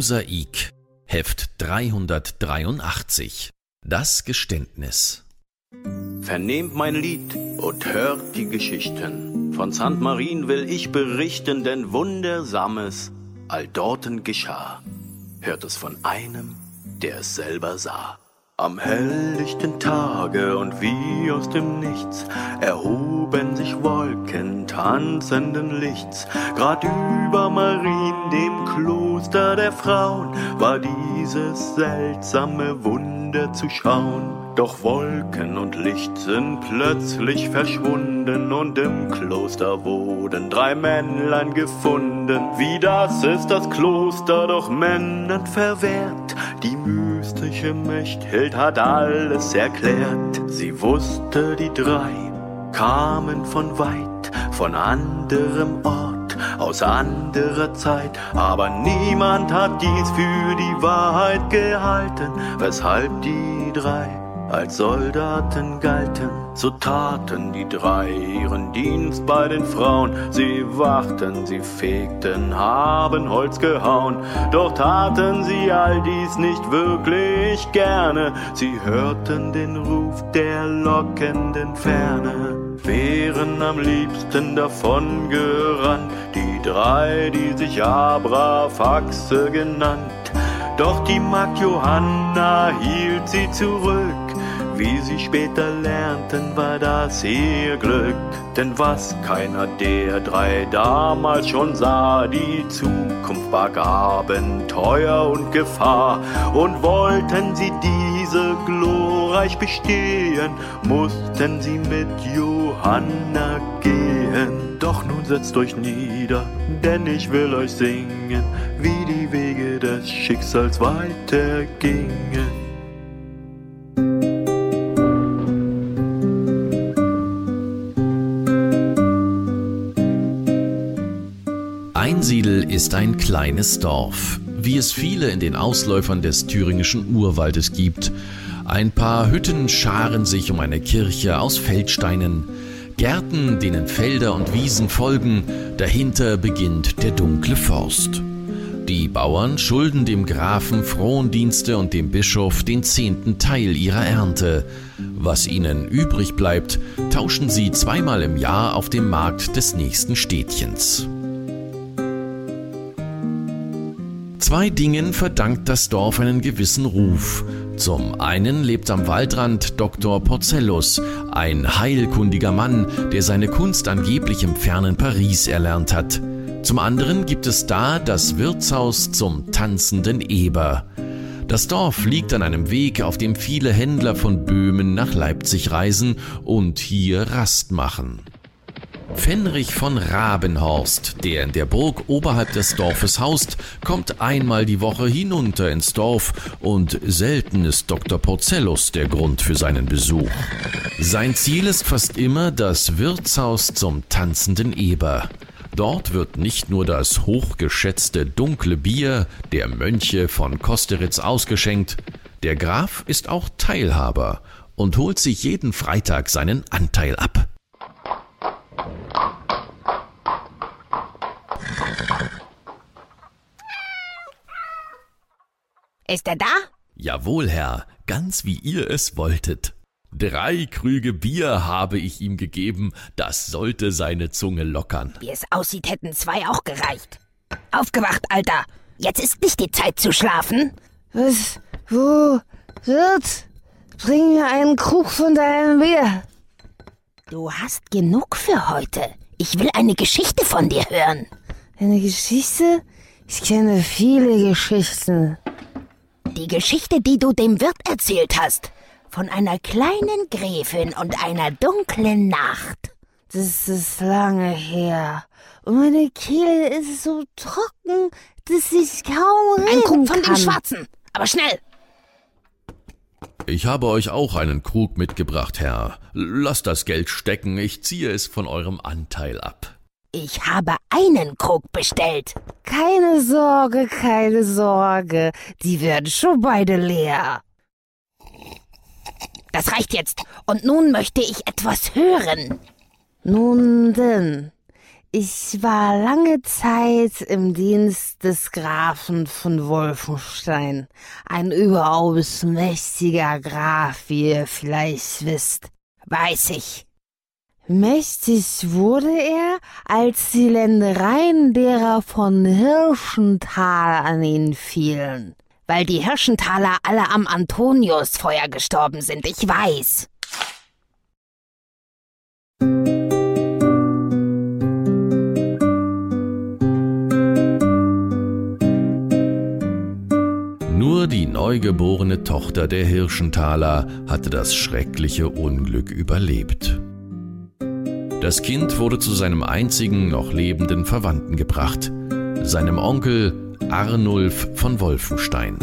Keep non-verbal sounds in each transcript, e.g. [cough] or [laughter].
Mosaik, Heft 383. Das Geständnis. Vernehmt mein Lied und hört die Geschichten. Von St. Marien will ich berichten, denn Wundersames all dorten geschah. Hört es von einem, der es selber sah. Am helllichten Tage und wie aus dem Nichts erhoben sich Wolken tanzenden Lichts. Grad über Marien, dem Kloster der Frauen, war dieses seltsame Wunder zu schauen. Doch Wolken und Licht sind plötzlich verschwunden und im Kloster wurden drei Männlein gefunden. Wie das ist das Kloster doch Männern verwehrt. Die mystische Mechthild hat alles erklärt. Sie wusste, die drei kamen von weit, von anderem Ort, aus anderer Zeit. Aber niemand hat dies für die Wahrheit gehalten, weshalb die drei als Soldaten galten, so taten die drei ihren Dienst bei den Frauen. Sie wachten, sie fegten, haben Holz gehauen, doch taten sie all dies nicht wirklich gerne. Sie hörten den Ruf der lockenden Ferne, wären am liebsten davon gerannt, drei, die sich Abrafaxe genannt. Doch die Magd Johanna hielt sie zurück. Wie sie später lernten, war das ihr Glück. Denn was keiner der drei damals schon sah, die Zukunft barg Abenteuer und Gefahr. Und wollten sie diese glorreich bestehen, mussten sie mit Johanna gehen. Doch nun setzt euch nieder, denn ich will euch singen, wie die Wege des Schicksals weitergingen. Einsiedel ist ein kleines Dorf, wie es viele in den Ausläufern des thüringischen Urwaldes gibt. Ein paar Hütten scharen sich um eine Kirche aus Feldsteinen, Gärten, denen Felder und Wiesen folgen, dahinter beginnt der dunkle Forst. Die Bauern schulden dem Grafen Frondienste und dem Bischof den zehnten Teil ihrer Ernte. Was ihnen übrig bleibt, tauschen sie zweimal im Jahr auf dem Markt des nächsten Städtchens. Zwei Dingen verdankt das Dorf einen gewissen Ruf. Zum einen lebt am Waldrand Dr. Porcellus, ein heilkundiger Mann, der seine Kunst angeblich im fernen Paris erlernt hat. Zum anderen gibt es da das Wirtshaus zum tanzenden Eber. Das Dorf liegt an einem Weg, auf dem viele Händler von Böhmen nach Leipzig reisen und hier Rast machen. Fenrich von Rabenhorst, der in der Burg oberhalb des Dorfes haust, kommt einmal die Woche hinunter ins Dorf und selten ist Dr. Porcellus der Grund für seinen Besuch. Sein Ziel ist fast immer das Wirtshaus zum tanzenden Eber. Dort wird nicht nur das hochgeschätzte dunkle Bier der Mönche von Kosteritz ausgeschenkt, der Graf ist auch Teilhaber und holt sich jeden Freitag seinen Anteil ab. Ist er da? Jawohl, Herr, ganz wie ihr es wolltet. Drei Krüge Bier habe ich ihm gegeben, das sollte seine Zunge lockern. Wie es aussieht, hätten zwei auch gereicht. Aufgewacht, Alter! Jetzt ist nicht die Zeit zu schlafen. Was? Wo? Wirt? Bring mir einen Krug von deinem Bier. Du hast genug für heute. Ich will eine Geschichte von dir hören. Eine Geschichte? Ich kenne viele Geschichten. Die Geschichte, die du dem Wirt erzählt hast. Von einer kleinen Gräfin und einer dunklen Nacht. Das ist lange her. Und meine Kehle ist so trocken, dass ich kaum reden Ein Krug von kann. dem Schwarzen. Aber schnell. Ich habe euch auch einen Krug mitgebracht, Herr. Lasst das Geld stecken, ich ziehe es von eurem Anteil ab. Ich habe einen Krug bestellt. Keine Sorge, keine Sorge. Die werden schon beide leer. Das reicht jetzt. Und nun möchte ich etwas hören. Nun denn, Ich war lange Zeit im Dienst des Grafen von Wolfenstein. Ein überaus mächtiger Graf, wie ihr vielleicht wisst. Weiß ich. Mächtig wurde er, als die Ländereien derer von Hirschenthal an ihn fielen. Weil die Hirschenthaler alle am Antoniusfeuer gestorben sind, ich weiß. Nur die neugeborene Tochter der Hirschenthaler hatte das schreckliche Unglück überlebt. Das Kind wurde zu seinem einzigen noch lebenden Verwandten gebracht, seinem Onkel Arnulf von Wolfenstein.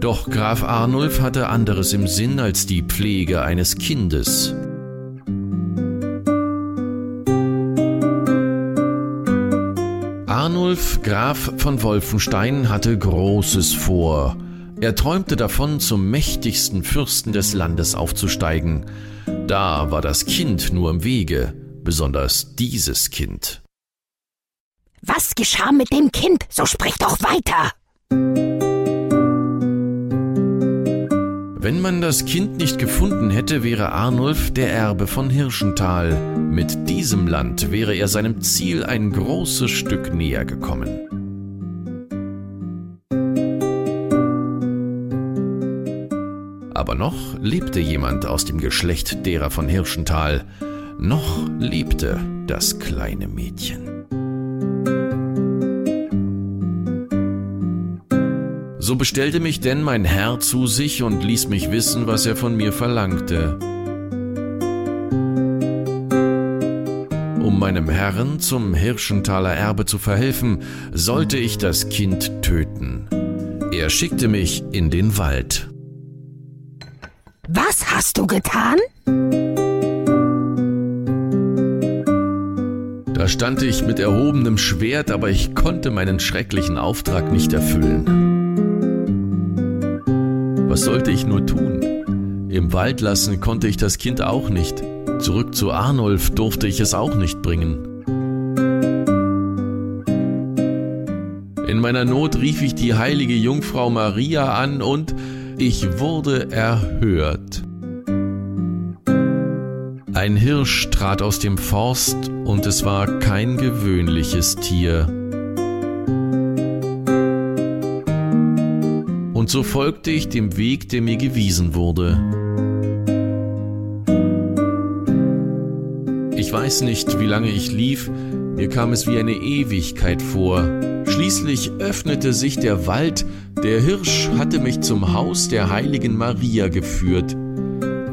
Doch Graf Arnulf hatte anderes im Sinn als die Pflege eines Kindes. Arnulf Graf von Wolfenstein hatte Großes vor. Er träumte davon, zum mächtigsten Fürsten des Landes aufzusteigen, da war das Kind nur im Wege, besonders dieses Kind. Was geschah mit dem Kind? So sprich doch weiter. Wenn man das Kind nicht gefunden hätte, wäre Arnulf der Erbe von Hirschenthal. Mit diesem Land wäre er seinem Ziel ein großes Stück näher gekommen. Aber noch lebte jemand aus dem Geschlecht derer von Hirschenthal. Noch lebte das kleine Mädchen. So bestellte mich denn mein Herr zu sich und ließ mich wissen, was er von mir verlangte. Um meinem Herrn zum Hirschenthaler Erbe zu verhelfen, sollte ich das Kind töten. Er schickte mich in den Wald. Getan? Da stand ich mit erhobenem Schwert, aber ich konnte meinen schrecklichen Auftrag nicht erfüllen. Was sollte ich nur tun? Im Wald lassen konnte ich das Kind auch nicht. Zurück zu Arnulf durfte ich es auch nicht bringen. In meiner Not rief ich die heilige Jungfrau Maria an und ich wurde erhört. Ein Hirsch trat aus dem Forst und es war kein gewöhnliches Tier. Und so folgte ich dem Weg, der mir gewiesen wurde. Ich weiß nicht, wie lange ich lief, mir kam es wie eine Ewigkeit vor. Schließlich öffnete sich der Wald, der Hirsch hatte mich zum Haus der heiligen Maria geführt.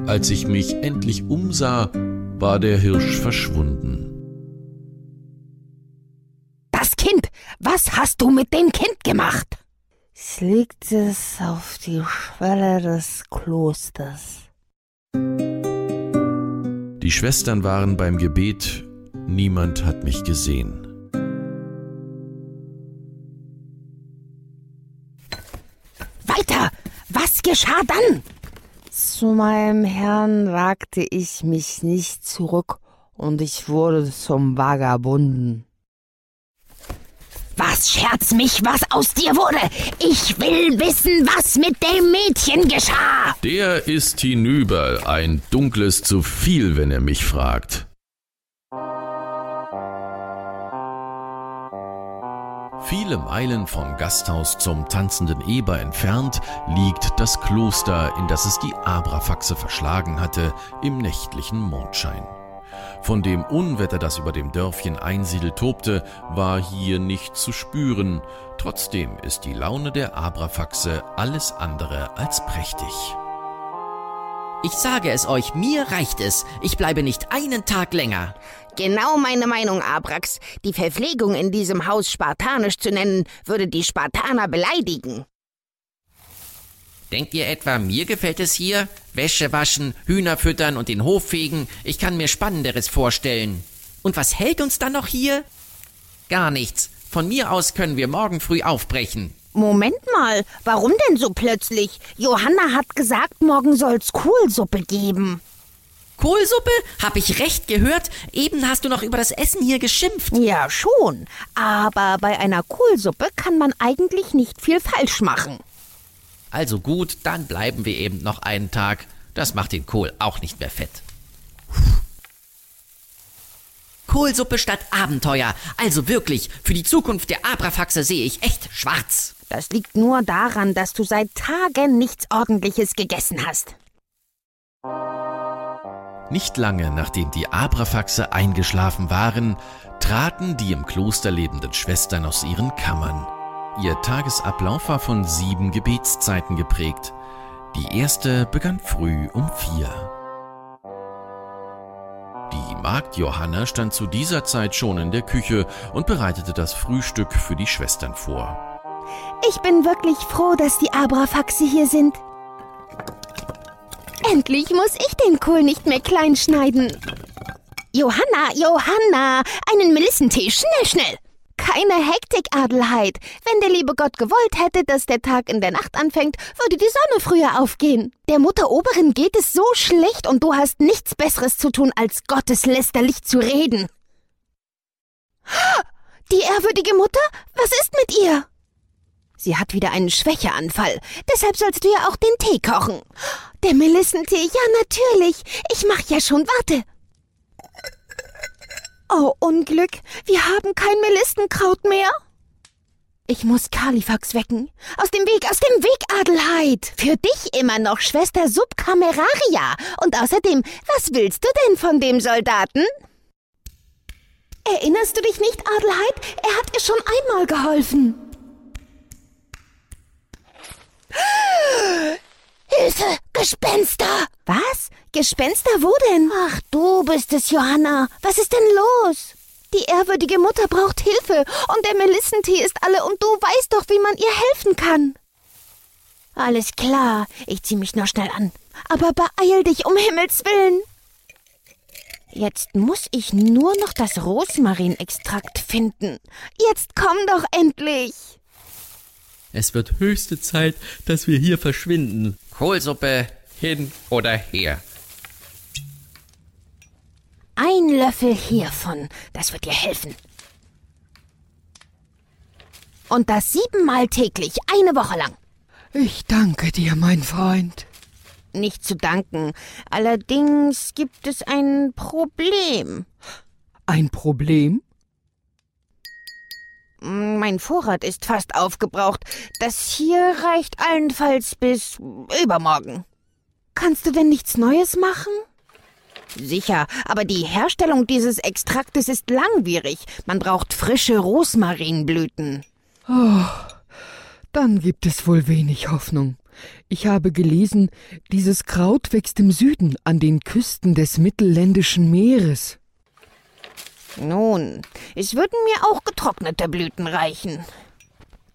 Als ich mich endlich umsah, war der Hirsch verschwunden. Das Kind! Was hast du mit dem Kind gemacht? Ich legte es auf die Schwelle des Klosters. Die Schwestern waren beim Gebet, niemand hat mich gesehen. Weiter! Was geschah dann? Zu meinem Herrn wagte ich mich nicht zurück und ich wurde zum Vagabunden. Was scherz mich, was aus dir wurde? Ich will wissen, was mit dem Mädchen geschah. Der ist hinüber, ein dunkles zu viel, wenn er mich fragt. Viele Meilen vom Gasthaus zum tanzenden Eber entfernt liegt das Kloster, in das es die Abrafaxe verschlagen hatte, im nächtlichen Mondschein. Von dem Unwetter, das über dem Dörfchen Einsiedel tobte, war hier nicht zu spüren. Trotzdem ist die Laune der Abrafaxe alles andere als prächtig. Ich sage es euch, mir reicht es. Ich bleibe nicht einen Tag länger. Genau meine Meinung, Abrax. Die Verpflegung in diesem Haus spartanisch zu nennen, würde die Spartaner beleidigen. Denkt ihr etwa, mir gefällt es hier? Wäsche waschen, Hühner füttern und den Hof fegen? Ich kann mir Spannenderes vorstellen. Und was hält uns dann noch hier? Gar nichts. Von mir aus können wir morgen früh aufbrechen. Moment mal, warum denn so plötzlich? Johanna hat gesagt, morgen soll's Kohlsuppe geben. Kohlsuppe? Hab ich recht gehört? Eben hast du noch über das Essen hier geschimpft. Ja, schon. Aber bei einer Kohlsuppe kann man eigentlich nicht viel falsch machen. Also gut, dann bleiben wir eben noch einen Tag. Das macht den Kohl auch nicht mehr fett. Kohlsuppe statt Abenteuer. Also wirklich, für die Zukunft der Abrafaxe sehe ich echt schwarz. Das liegt nur daran, dass du seit Tagen nichts Ordentliches gegessen hast. Nicht lange nachdem die Abrafaxe eingeschlafen waren, traten die im Kloster lebenden Schwestern aus ihren Kammern. Ihr Tagesablauf war von sieben Gebetszeiten geprägt. Die erste begann früh um vier. Die Magd Johanna stand zu dieser Zeit schon in der Küche und bereitete das Frühstück für die Schwestern vor. Ich bin wirklich froh, dass die Abrafaxe hier sind. Endlich muss ich den Kohl nicht mehr klein schneiden. Johanna, Johanna, einen Melissentee, schnell, schnell. Keine Hektik, Adelheid. Wenn der liebe Gott gewollt hätte, dass der Tag in der Nacht anfängt, würde die Sonne früher aufgehen. Der Mutter Oberin geht es so schlecht und du hast nichts Besseres zu tun, als gotteslästerlich zu reden. Die ehrwürdige Mutter? Was ist mit ihr? Sie hat wieder einen Schwächeanfall. Deshalb sollst du ja auch den Tee kochen. Der Melissentee, ja natürlich. Ich mach ja schon, warte. Oh, Unglück. Wir haben kein Melissenkraut mehr. Ich muss Kalifax wecken. Aus dem Weg, aus dem Weg, Adelheid. Für dich immer noch Schwester Subkameraria. Und außerdem, was willst du denn von dem Soldaten? Erinnerst du dich nicht, Adelheid? Er hat ihr schon einmal geholfen. Hilfe! Gespenster! Was? Gespenster wo denn? Ach, du bist es, Johanna. Was ist denn los? Die ehrwürdige Mutter braucht Hilfe und der Melissentee ist alle und du weißt doch, wie man ihr helfen kann. Alles klar, ich zieh mich nur schnell an. Aber beeil dich um Himmels willen. Jetzt muss ich nur noch das Rosmarinextrakt finden. Jetzt komm doch endlich. Es wird höchste Zeit, dass wir hier verschwinden. Kohlsuppe hin oder her. Ein Löffel hiervon, das wird dir helfen. Und das siebenmal täglich, eine Woche lang. Ich danke dir, mein Freund. Nicht zu danken. Allerdings gibt es ein Problem. Ein Problem? Mein Vorrat ist fast aufgebraucht. Das hier reicht allenfalls bis übermorgen. Kannst du denn nichts Neues machen? Sicher, aber die Herstellung dieses Extraktes ist langwierig. Man braucht frische Rosmarinblüten. Oh, dann gibt es wohl wenig Hoffnung. Ich habe gelesen, dieses Kraut wächst im Süden an den Küsten des mittelländischen Meeres. Nun, es würden mir auch getrocknete Blüten reichen.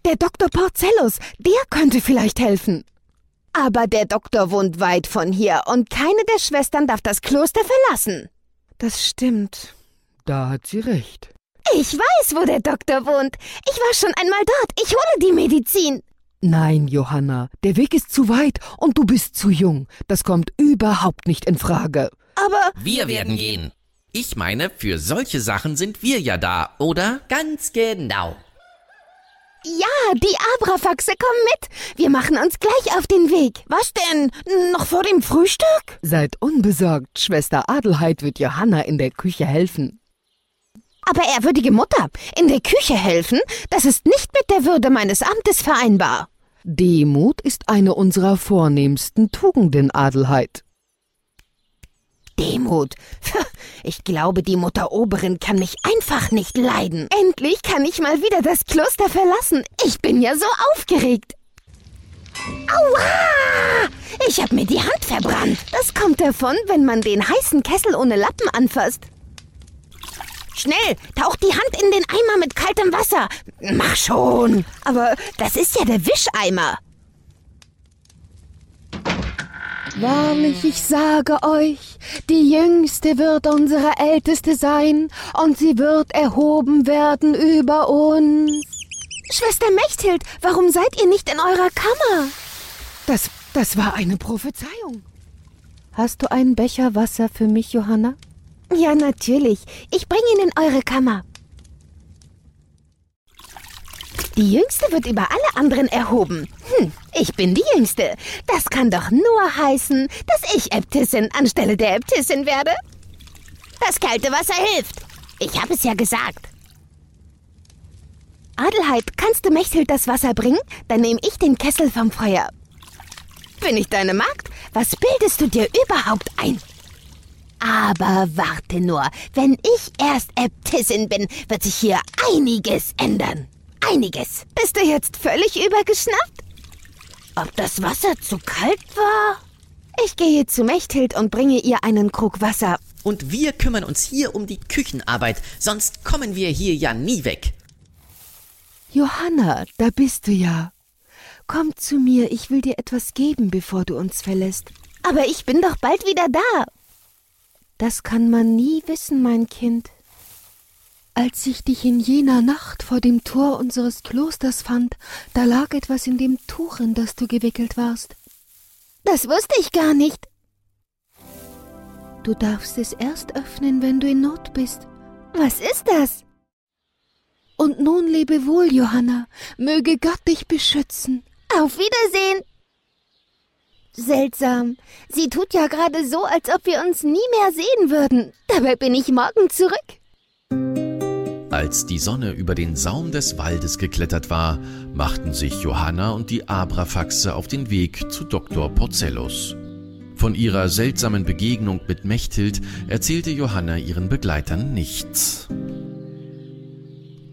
Der Dr. Porcellus, der könnte vielleicht helfen. Aber der Doktor wohnt weit von hier und keine der Schwestern darf das Kloster verlassen. Das stimmt. Da hat sie recht. Ich weiß, wo der Doktor wohnt. Ich war schon einmal dort. Ich hole die Medizin. Nein, Johanna, der Weg ist zu weit und du bist zu jung. Das kommt überhaupt nicht in Frage. Aber Wir werden gehen. Ich meine, für solche Sachen sind wir ja da, oder? Ganz genau. ja, die Abrafaxe kommen mit. Wir machen uns gleich auf den Weg. Was denn? Noch vor dem Frühstück? Seid unbesorgt, Schwester Adelheid wird Johanna in der Küche helfen. Aber ehrwürdige Mutter, in der Küche helfen, das ist nicht mit der Würde meines Amtes vereinbar. Demut ist eine unserer vornehmsten Tugenden, Adelheid. Demut. Ich glaube, die Mutter Oberin kann mich einfach nicht leiden. Endlich kann ich mal wieder das Kloster verlassen. Ich bin ja so aufgeregt. Aua! Ich hab mir die Hand verbrannt. Das kommt davon, wenn man den heißen Kessel ohne Lappen anfasst. Schnell, tauch die Hand in den Eimer mit kaltem Wasser. Mach schon. Aber das ist ja der Wischeimer. Wahrlich, ich sage euch, die Jüngste wird unsere Älteste sein, und sie wird erhoben werden über uns. Schwester Mechthild, warum seid ihr nicht in eurer Kammer? Das, das war eine Prophezeiung. Hast du einen Becher Wasser für mich, Johanna? Ja, natürlich. Ich bringe ihn in eure Kammer. Die Jüngste wird über alle anderen erhoben. Hm, ich bin die Jüngste. Das kann doch nur heißen, dass ich Äbtissin anstelle der Äbtissin werde. Das kalte Wasser hilft. Ich habe es ja gesagt. Adelheid, kannst du Mechthild das Wasser bringen? Dann nehme ich den Kessel vom Feuer. Bin ich deine Magd? Was bildest du dir überhaupt ein? Aber warte nur, wenn ich erst Äbtissin bin, wird sich hier einiges ändern. Einiges. Bist du jetzt völlig übergeschnappt? Ob das Wasser zu kalt war? Ich gehe zu Mechthild und bringe ihr einen Krug Wasser. Und wir kümmern uns hier um die Küchenarbeit, sonst kommen wir hier ja nie weg. Johanna, da bist du ja. Komm zu mir, ich will dir etwas geben, bevor du uns verlässt. Aber ich bin doch bald wieder da. Das kann man nie wissen, mein Kind. Als ich dich in jener Nacht vor dem Tor unseres Klosters fand, da lag etwas in dem Tuch, in das du gewickelt warst. Das wusste ich gar nicht. Du darfst es erst öffnen, wenn du in Not bist. Was ist das? Und nun lebe wohl, Johanna. Möge Gott dich beschützen. Auf Wiedersehen. Seltsam. Sie tut ja gerade so, als ob wir uns nie mehr sehen würden. Dabei bin ich morgen zurück. Als die Sonne über den Saum des Waldes geklettert war, machten sich Johanna und die Abrafaxe auf den Weg zu Dr. Porcellus. Von ihrer seltsamen Begegnung mit Mechthild erzählte Johanna ihren Begleitern nichts.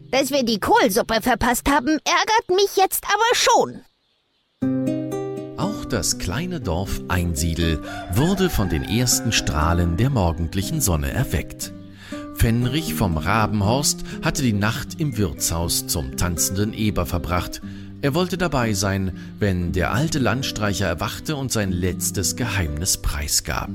Dass wir die Kohlsuppe verpasst haben, ärgert mich jetzt aber schon. Auch das kleine Dorf Einsiedel wurde von den ersten Strahlen der morgendlichen Sonne erweckt. Fenrich vom Rabenhorst hatte die Nacht im Wirtshaus zum tanzenden Eber verbracht. Er wollte dabei sein, wenn der alte Landstreicher erwachte und sein letztes Geheimnis preisgab.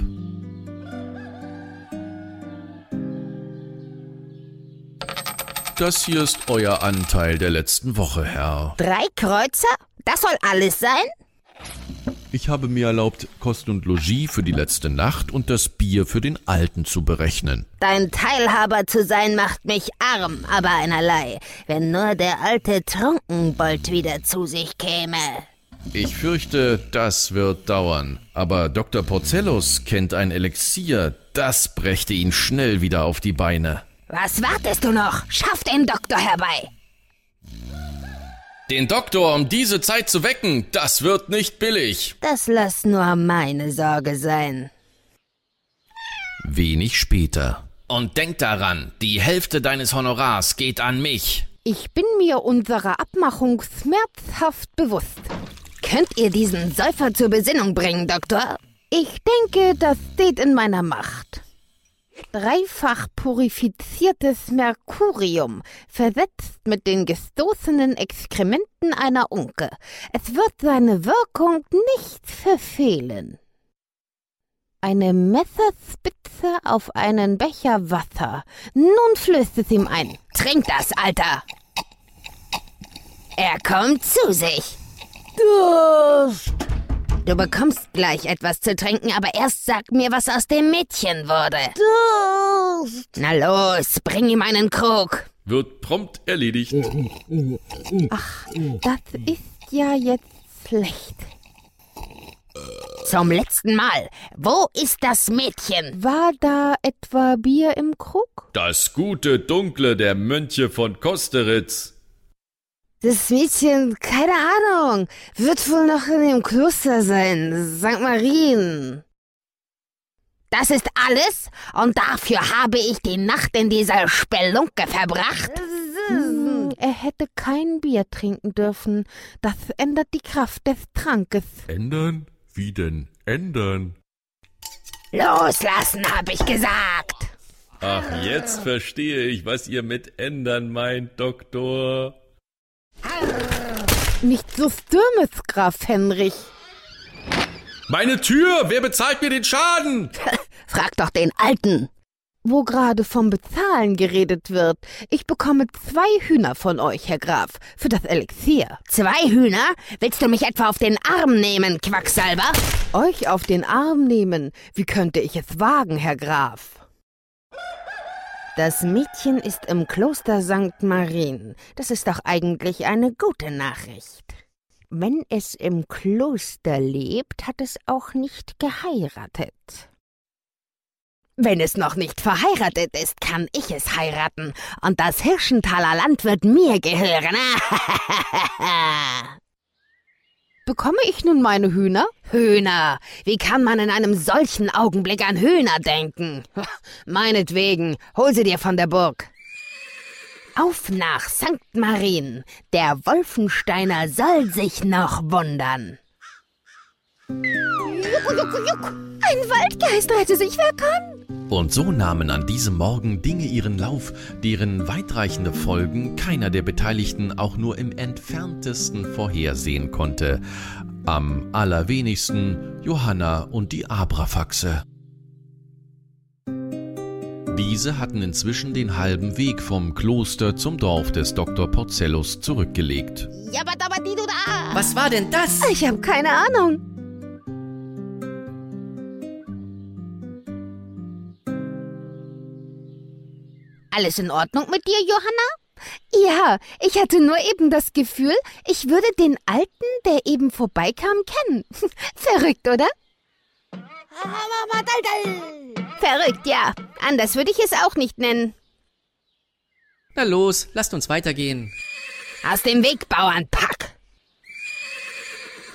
Das hier ist euer Anteil der letzten Woche, Herr. Drei Kreuzer? Das soll alles sein? Ich habe mir erlaubt, Kost und Logis für die letzte Nacht und das Bier für den Alten zu berechnen. Dein Teilhaber zu sein macht mich arm, aber einerlei, wenn nur der alte Trunkenbold wieder zu sich käme. Ich fürchte, das wird dauern. Aber Dr. Porcellus kennt ein Elixier, das brächte ihn schnell wieder auf die Beine. Was wartest du noch? Schaff den Doktor herbei! Den Doktor um diese Zeit zu wecken, das wird nicht billig. Das lass nur meine Sorge sein. Wenig später. Und denk daran, die Hälfte deines Honorars geht an mich. Ich bin mir unserer Abmachung schmerzhaft bewusst. Könnt ihr diesen Säufer zur Besinnung bringen, Doktor? Ich denke, das steht in meiner Macht. Dreifach purifiziertes Merkurium, versetzt mit den gestoßenen Exkrementen einer Unke. Es wird seine Wirkung nicht verfehlen. Eine Messerspitze auf einen Becher Wasser. Nun flößt es ihm ein. Trink das, Alter! Er kommt zu sich. Durst! Du bekommst gleich etwas zu trinken, aber erst sag mir, was aus dem Mädchen wurde. Durst! Na los, bring ihm einen Krug. Wird prompt erledigt. Ach, das ist ja jetzt schlecht. Zum letzten Mal. Wo ist das Mädchen? War da etwa Bier im Krug? Das gute Dunkle der Mönche von Kosteritz. Das Mädchen, keine Ahnung, wird wohl noch in dem Kloster sein, St. Marien. Das ist alles? Und dafür habe ich die Nacht in dieser Spelunke verbracht? Hm, er hätte kein Bier trinken dürfen. Das ändert die Kraft des Trankes. Ändern? Wie denn ändern? Loslassen, hab ich gesagt. Ach, jetzt verstehe ich, was ihr mit ändern meint, Doktor. Nicht so stürmes, Graf Henrich. Meine Tür! Wer bezahlt mir den Schaden? [laughs] Frag doch den Alten. Wo gerade vom Bezahlen geredet wird, ich bekomme zwei Hühner von euch, Herr Graf, für das Elixier. Zwei Hühner? Willst du mich etwa auf den Arm nehmen, Quacksalber? Euch auf den Arm nehmen? Wie könnte ich es wagen, Herr Graf? Das Mädchen ist im Kloster St. Marien. Das ist doch eigentlich eine gute Nachricht. Wenn es im Kloster lebt, hat es auch nicht geheiratet. Wenn es noch nicht verheiratet ist, kann ich es heiraten. Und das Hirschenthaler Land wird mir gehören. [laughs] Bekomme ich nun meine Hühner? Hühner. Wie kann man in einem solchen Augenblick an Hühner denken? [laughs] Meinetwegen, hol sie dir von der Burg. Auf nach St. Marien. Der Wolfensteiner soll sich noch wundern. Juck, juck, juck. Ein Waldgeist rette sich, wer kann. Und so nahmen an diesem Morgen Dinge ihren Lauf, deren weitreichende Folgen keiner der Beteiligten auch nur im entferntesten vorhersehen konnte. Am allerwenigsten Johanna und die Abrafaxe. Diese hatten inzwischen den halben Weg vom Kloster zum Dorf des Dr. Porcellus zurückgelegt. Was war denn das? Ich habe keine Ahnung. Alles in Ordnung mit dir, Johanna? Ja, ich hatte nur eben das Gefühl, ich würde den Alten, der eben vorbeikam, kennen. [laughs] Verrückt, oder? Verrückt, ja. Anders würde ich es auch nicht nennen. Na los, lasst uns weitergehen. Aus dem Weg, Bauernpack!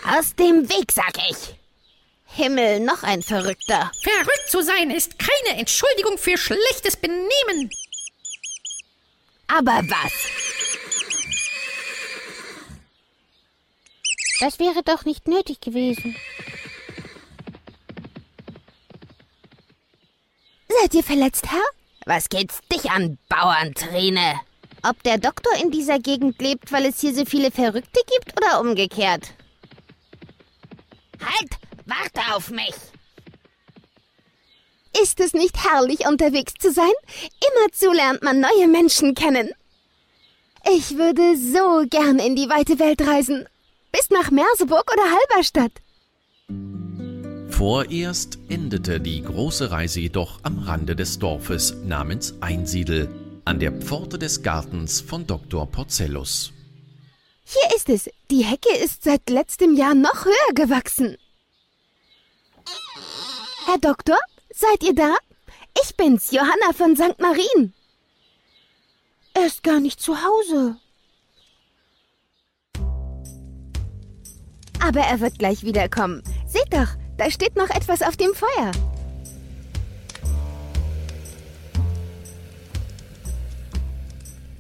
Aus dem Weg, sag ich! Himmel, noch ein Verrückter. Verrückt zu sein ist keine Entschuldigung für schlechtes Benehmen. Aber was? Das wäre doch nicht nötig gewesen. Seid ihr verletzt, Herr? Was geht's dich an, Bauernträne? Ob der Doktor in dieser Gegend lebt, weil es hier so viele Verrückte gibt oder umgekehrt? Halt! Warte auf mich! Ist es nicht herrlich, unterwegs zu sein? Immerzu lernt man neue Menschen kennen. Ich würde so gern in die weite Welt reisen. Bis nach Merseburg oder Halberstadt. Vorerst endete die große Reise jedoch am Rande des Dorfes namens Einsiedel, an der Pforte des Gartens von Dr. Porcellus. Hier ist es. Die Hecke ist seit letztem Jahr noch höher gewachsen. Herr Doktor, seid ihr da? Ich bin's, Johanna von St. Marien. Er ist gar nicht zu Hause. Aber er wird gleich wiederkommen. Seht doch, da steht noch etwas auf dem Feuer.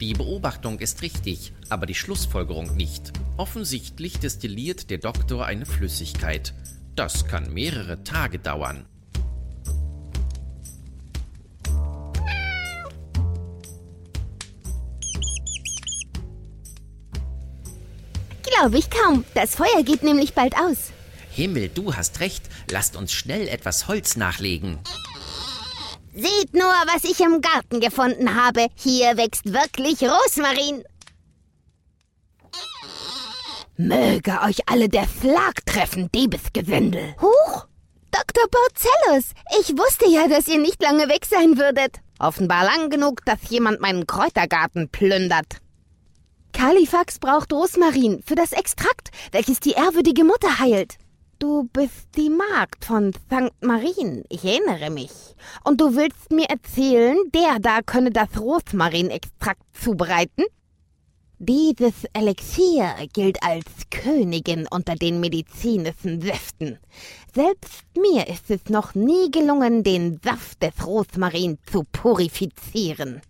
Die Beobachtung ist richtig, aber die Schlussfolgerung nicht. Offensichtlich destilliert der Doktor eine Flüssigkeit. Das kann mehrere Tage dauern. Glaube ich kaum. Das Feuer geht nämlich bald aus. Himmel, du hast recht. Lasst uns schnell etwas Holz nachlegen. Seht nur, was ich im Garten gefunden habe. Hier wächst wirklich Rosmarin. Möge euch alle der Schlag treffen, Diebesgesindel. Huch! Dr. Porcellus, ich wusste ja, dass ihr nicht lange weg sein würdet. Offenbar lang genug, dass jemand meinen Kräutergarten plündert. Kalifax braucht Rosmarin für das Extrakt, welches die ehrwürdige Mutter heilt. Du bist die Magd von St. Marien, ich erinnere mich. Und du willst mir erzählen, der da könne das Rosmarinextrakt zubereiten? Dieses Elixier gilt als Königin unter den medizinischen Säften. Selbst mir ist es noch nie gelungen, den Saft des Rosmarin zu purifizieren.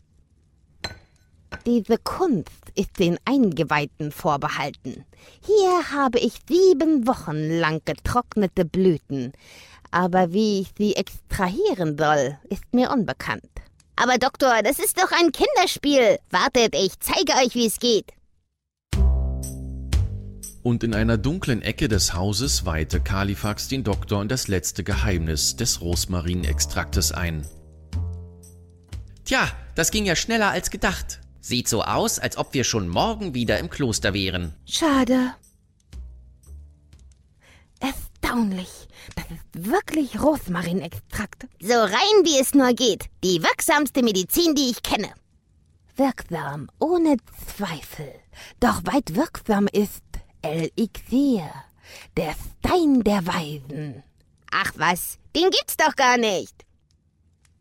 Diese Kunst ist den Eingeweihten vorbehalten. Hier habe ich sieben Wochen lang getrocknete Blüten, aber wie ich sie extrahieren soll, ist mir unbekannt. Aber Doktor, das ist doch ein Kinderspiel. Wartet, ich zeige euch, wie es geht. Und in einer dunklen Ecke des Hauses weihte Kalifax den Doktor in das letzte Geheimnis des Rosmarinextraktes ein. Tja, das ging ja schneller als gedacht. Sieht so aus, als ob wir schon morgen wieder im Kloster wären. Schade. Erstaunlich. Das ist wirklich Rosmarinextrakt. So rein wie es nur geht. Die wirksamste Medizin, die ich kenne. Wirksam, ohne Zweifel. Doch weit wirksam ist Elixir, der Stein der Weisen. Ach was, den gibt's doch gar nicht.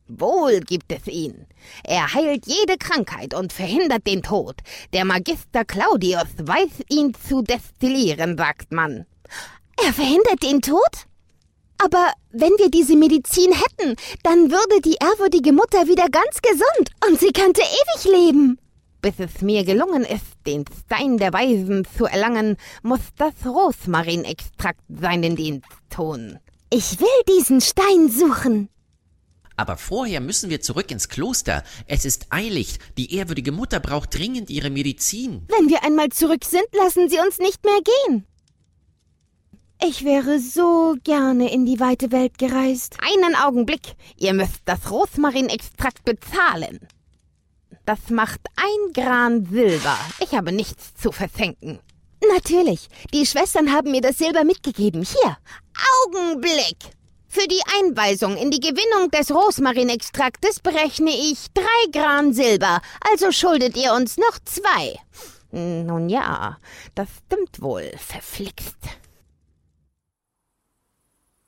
Wohl gibt es ihn. Er heilt jede Krankheit und verhindert den Tod. Der Magister Claudius weiß ihn zu destillieren, sagt man. Er verhindert den Tod? Aber wenn wir diese Medizin hätten, dann würde die ehrwürdige Mutter wieder ganz gesund und sie könnte ewig leben. Bis es mir gelungen ist, den Stein der Weisen zu erlangen, muss das Rosmarinextrakt seinen Dienst tun. Ich will diesen Stein suchen. Aber vorher müssen wir zurück ins Kloster. Es ist eilig. Die ehrwürdige Mutter braucht dringend ihre Medizin. Wenn wir einmal zurück sind, lassen Sie uns nicht mehr gehen. Ich wäre so gerne in die weite Welt gereist. Einen Augenblick. Ihr müsst das Rosmarinextrakt bezahlen. Das macht ein Gran Silber. Ich habe nichts zu versenken. Natürlich. Die Schwestern haben mir das Silber mitgegeben. Hier. Augenblick. Für die Einweisung in die Gewinnung des Rosmarinextraktes berechne ich drei Gran Silber, also schuldet ihr uns noch zwei. Nun ja, das stimmt wohl, verflixt.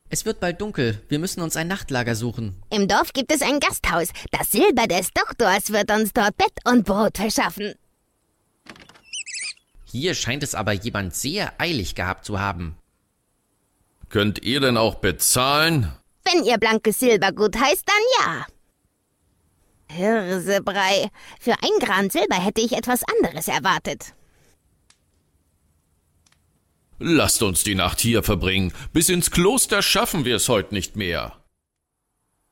Es wird bald dunkel. Wir müssen uns ein Nachtlager suchen. Im Dorf gibt es ein Gasthaus. Das Silber des Doktors wird uns dort Bett und Brot verschaffen. Hier scheint es aber jemand sehr eilig gehabt zu haben. Könnt ihr denn auch bezahlen? Wenn ihr blankes Silber gut heißt, dann ja. Hirsebrei. Für ein Gran Silber hätte ich etwas anderes erwartet. Lasst uns die Nacht hier verbringen. Bis ins Kloster schaffen wir es heute nicht mehr.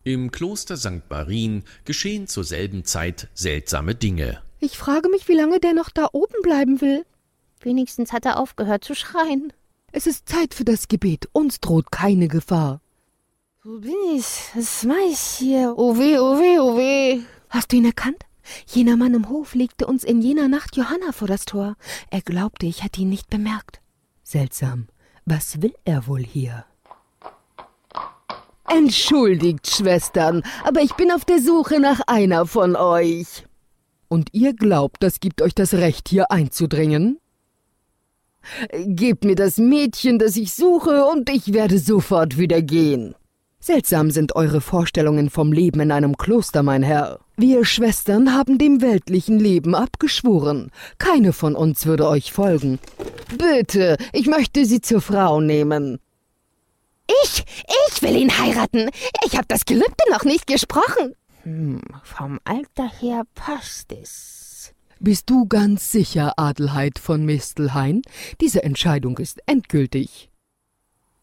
Im Kloster St. Marien geschehen zur selben Zeit seltsame Dinge. Ich frage mich, wie lange der noch da oben bleiben will. Wenigstens hat er aufgehört zu schreien. Es ist Zeit für das Gebet. Uns droht keine Gefahr. Wo bin ich? Was mach ich hier? Oh weh, oh weh, oh weh. Hast du ihn erkannt? Jener Mann im Hof legte uns in jener Nacht Johanna vor das Tor. Er glaubte, ich hätte ihn nicht bemerkt. Seltsam. Was will er wohl hier? Entschuldigt, Schwestern, aber ich bin auf der Suche nach einer von euch. Und ihr glaubt, das gibt euch das Recht, hier einzudringen? Gebt mir das Mädchen, das ich suche, und ich werde sofort wieder gehen. Seltsam sind eure Vorstellungen vom Leben in einem Kloster, mein Herr. Wir Schwestern haben dem weltlichen Leben abgeschworen. Keine von uns würde euch folgen. Bitte, ich möchte sie zur Frau nehmen. Ich, ich will ihn heiraten. Ich habe das Gelübde noch nicht gesprochen. Hm, vom Alter her passt es. Bist du ganz sicher, Adelheid von Mistelhain? Diese Entscheidung ist endgültig.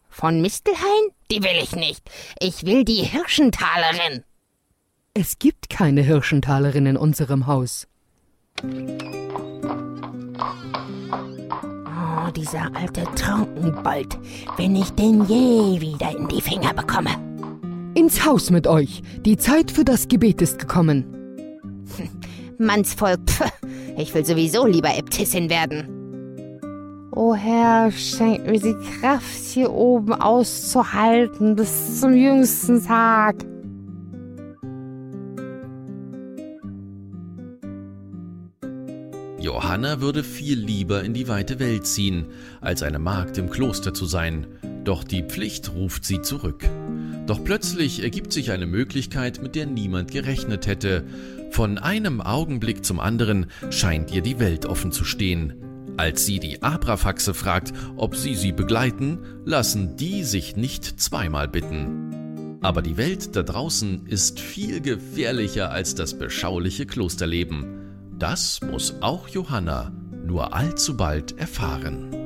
Von Mistelhain? Die will ich nicht. Ich will die Hirschentalerin. Es gibt keine Hirschentalerin in unserem Haus. Oh, dieser alte Trunkenbold. Wenn ich den je wieder in die Finger bekomme. Ins Haus mit euch. Die Zeit für das Gebet ist gekommen. [laughs] Mannsvolk, pf, ich will sowieso lieber Äbtissin werden. O Herr, schenk mir die Kraft, hier oben auszuhalten bis zum jüngsten Tag. Johanna würde viel lieber in die weite Welt ziehen, als eine Magd im Kloster zu sein, doch die Pflicht ruft sie zurück. Doch plötzlich ergibt sich eine Möglichkeit, mit der niemand gerechnet hätte. Von einem Augenblick zum anderen scheint ihr die Welt offen zu stehen. Als sie die Abrafaxe fragt, ob sie sie begleiten, lassen die sich nicht zweimal bitten. Aber die Welt da draußen ist viel gefährlicher als das beschauliche Klosterleben. Das muss auch Johanna nur allzu bald erfahren.